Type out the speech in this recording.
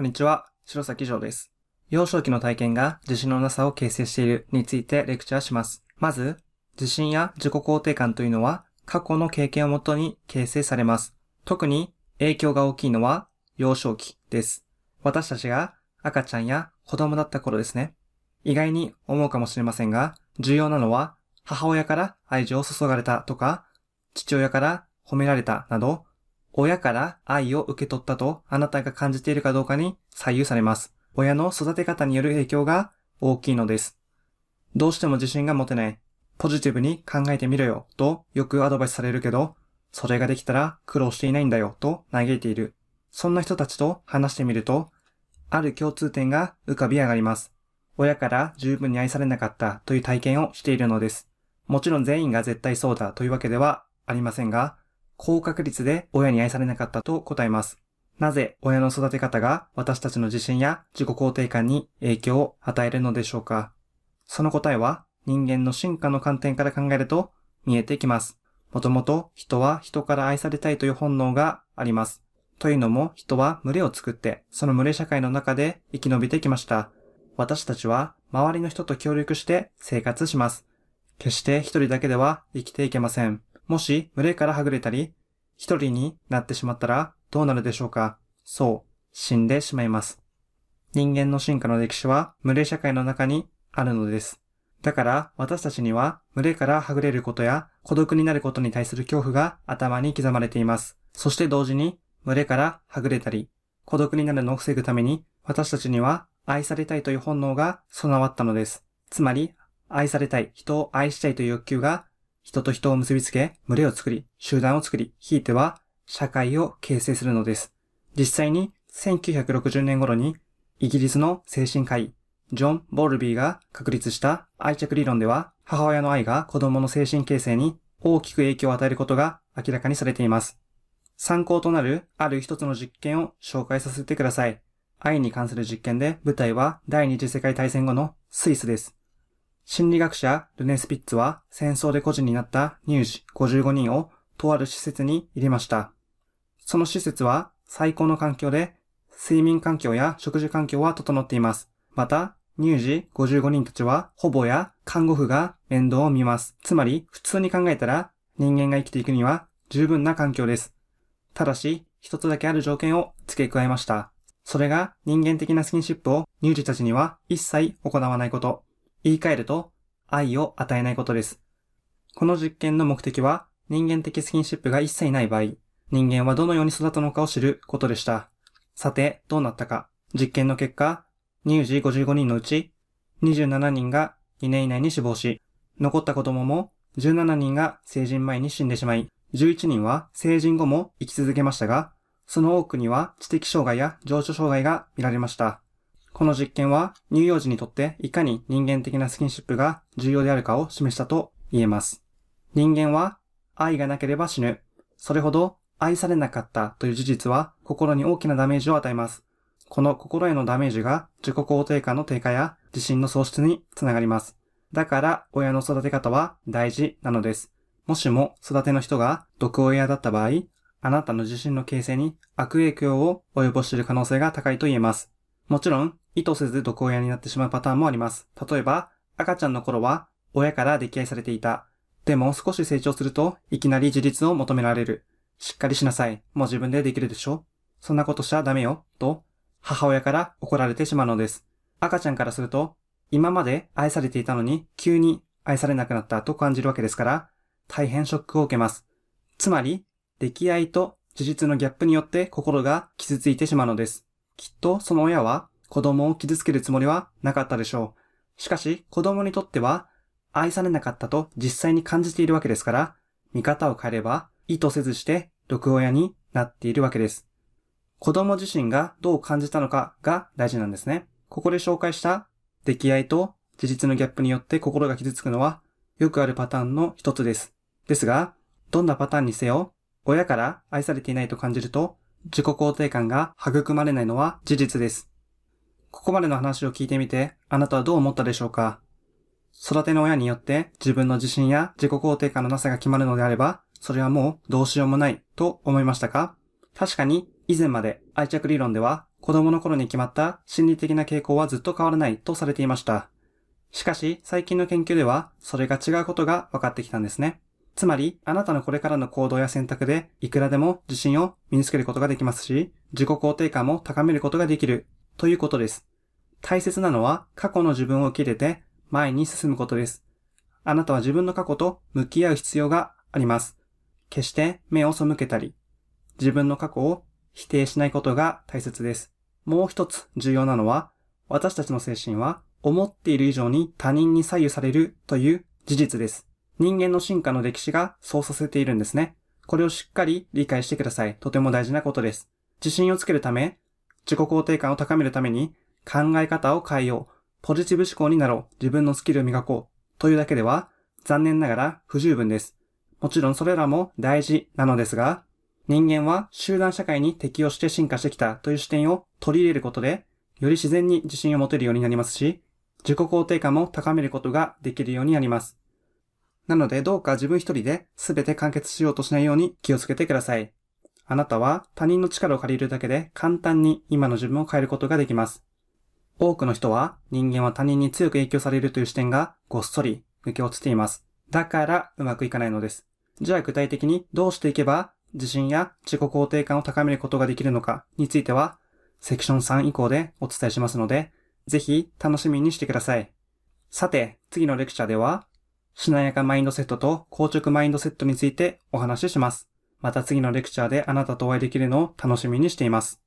こんにちは、白崎城です。幼少期の体験が自信のなさを形成しているについてレクチャーします。まず、自信や自己肯定感というのは過去の経験をもとに形成されます。特に影響が大きいのは幼少期です。私たちが赤ちゃんや子供だった頃ですね。意外に思うかもしれませんが、重要なのは母親から愛情を注がれたとか、父親から褒められたなど、親から愛を受け取ったとあなたが感じているかどうかに左右されます。親の育て方による影響が大きいのです。どうしても自信が持てない。ポジティブに考えてみろよとよくアドバイスされるけど、それができたら苦労していないんだよと嘆いている。そんな人たちと話してみると、ある共通点が浮かび上がります。親から十分に愛されなかったという体験をしているのです。もちろん全員が絶対そうだというわけではありませんが、高確率で親に愛されなかったと答えます。なぜ親の育て方が私たちの自信や自己肯定感に影響を与えるのでしょうか？その答えは人間の進化の観点から考えると見えてきます。もともと人は人から愛されたいという本能があります。というのも人は群れを作ってその群れ社会の中で生き延びてきました。私たちは周りの人と協力して生活します。決して一人だけでは生きていけません。もし群れからはぐれたり、一人になってしまったらどうなるでしょうか？そう、死んでしまいます。人間の進化の歴史は群れ社会の中にあるのです。だから私たちには群れからはぐれることや孤独になることに対する恐怖が頭に刻まれています。そして同時に群れからはぐれたり孤独になるのを防ぐために私たちには愛されたいという本能が備わったのです。つまり愛されたい、人を愛したいという欲求が人と人を結びつけ、群れを作り、集団を作り、ひいては社会を形成するのです。実際に1960年頃にイギリスの精神科医、ジョン・ボルビーが確立した愛着理論では、母親の愛が子供の精神形成に大きく影響を与えることが明らかにされています。参考となるある一つの実験を紹介させてください。愛に関する実験で舞台は第二次世界大戦後のスイスです。心理学者ルネ・スピッツは戦争で孤児になった乳児55人をとある施設に入れました。その施設は最高の環境で睡眠環境や食事環境は整っています。また、乳児55人たちは保母や看護婦が面倒を見ます。つまり、普通に考えたら人間が生きていくには十分な環境です。ただし、一つだけある条件を付け加えました。それが人間的なスキンシップを乳児たちには一切行わないこと。言い換えると、愛を与えないことです。この実験の目的は、人間的スキンシップが一切ない場合、人間はどのように育ったのかを知ることでした。さて、どうなったか。実験の結果、乳児55人のうち、27人が2年以内に死亡し、残った子供も17人が成人前に死んでしまい、11人は成人後も生き続けましたが、その多くには知的障害や情緒障害が見られました。この実験は乳幼児にとっていかに人間的なスキンシップが重要であるかを示したと言えます。人間は愛がなければ死ぬ。それほど愛されなかったという事実は心に大きなダメージを与えます。この心へのダメージが自己肯定感の低下や自信の喪失につながります。だから親の育て方は大事なのです。もしも育ての人が毒親だった場合、あなたの自信の形成に悪影響を及ぼしている可能性が高いと言えます。もちろん、意図せず毒親になってしまうパターンもあります。例えば、赤ちゃんの頃は親から溺愛されていた。でも少し成長するといきなり自立を求められる。しっかりしなさい。もう自分でできるでしょそんなことしちゃダメよ。と、母親から怒られてしまうのです。赤ちゃんからすると、今まで愛されていたのに急に愛されなくなったと感じるわけですから、大変ショックを受けます。つまり、溺愛と事実のギャップによって心が傷ついてしまうのです。きっとその親は子供を傷つけるつもりはなかったでしょう。しかし子供にとっては愛されなかったと実際に感じているわけですから、見方を変えれば意図せずして毒親になっているわけです。子供自身がどう感じたのかが大事なんですね。ここで紹介した溺愛と事実のギャップによって心が傷つくのはよくあるパターンの一つです。ですが、どんなパターンにせよ、親から愛されていないと感じると、自己肯定感が育まれないのは事実です。ここまでの話を聞いてみて、あなたはどう思ったでしょうか？育ての親によって自分の自信や自己肯定感のなさが決まるのであれば、それはもうどうしようもないと思いましたか？確かに以前まで愛着理論では子供の頃に決まった心理的な傾向はずっと変わらないとされていました。しかし、最近の研究では、それが違うことが分かってきたんですね。つまり、あなたのこれからの行動や選択で、いくらでも自信を身につけることができますし、自己肯定感も高めることができる、ということです。大切なのは、過去の自分を受け入れて、前に進むことです。あなたは自分の過去と向き合う必要があります。決して目を背けたり、自分の過去を否定しないことが大切です。もう一つ重要なのは、私たちの精神は思っている以上に他人に左右されるという事実です。人間の進化の歴史がそうさせているんですね。これをしっかり理解してください。とても大事なことです。自信をつけるため、自己肯定感を高めるために考え方を変えよう。ポジティブ思考になろう。自分のスキルを磨こう。というだけでは、残念ながら不十分です。もちろんそれらも大事なのですが、人間は集団社会に適応して進化してきたという視点を取り入れることで、より自然に自信を持てるようになりますし、自己肯定感も高めることができるようになります。なのでどうか自分一人で全て完結しようとしないように気をつけてください。あなたは他人の力を借りるだけで簡単に今の自分を変えることができます。多くの人は人間は他人に強く影響されるという視点がごっそり抜け落ちています。だからうまくいかないのです。じゃあ具体的にどうしていけば自信や自己肯定感を高めることができるのかについてはセクション3以降でお伝えしますので、ぜひ楽しみにしてください。さて、次のレクチャーでは、しなやかマインドセットと硬直マインドセットについてお話しします。また次のレクチャーであなたとお会いできるのを楽しみにしています。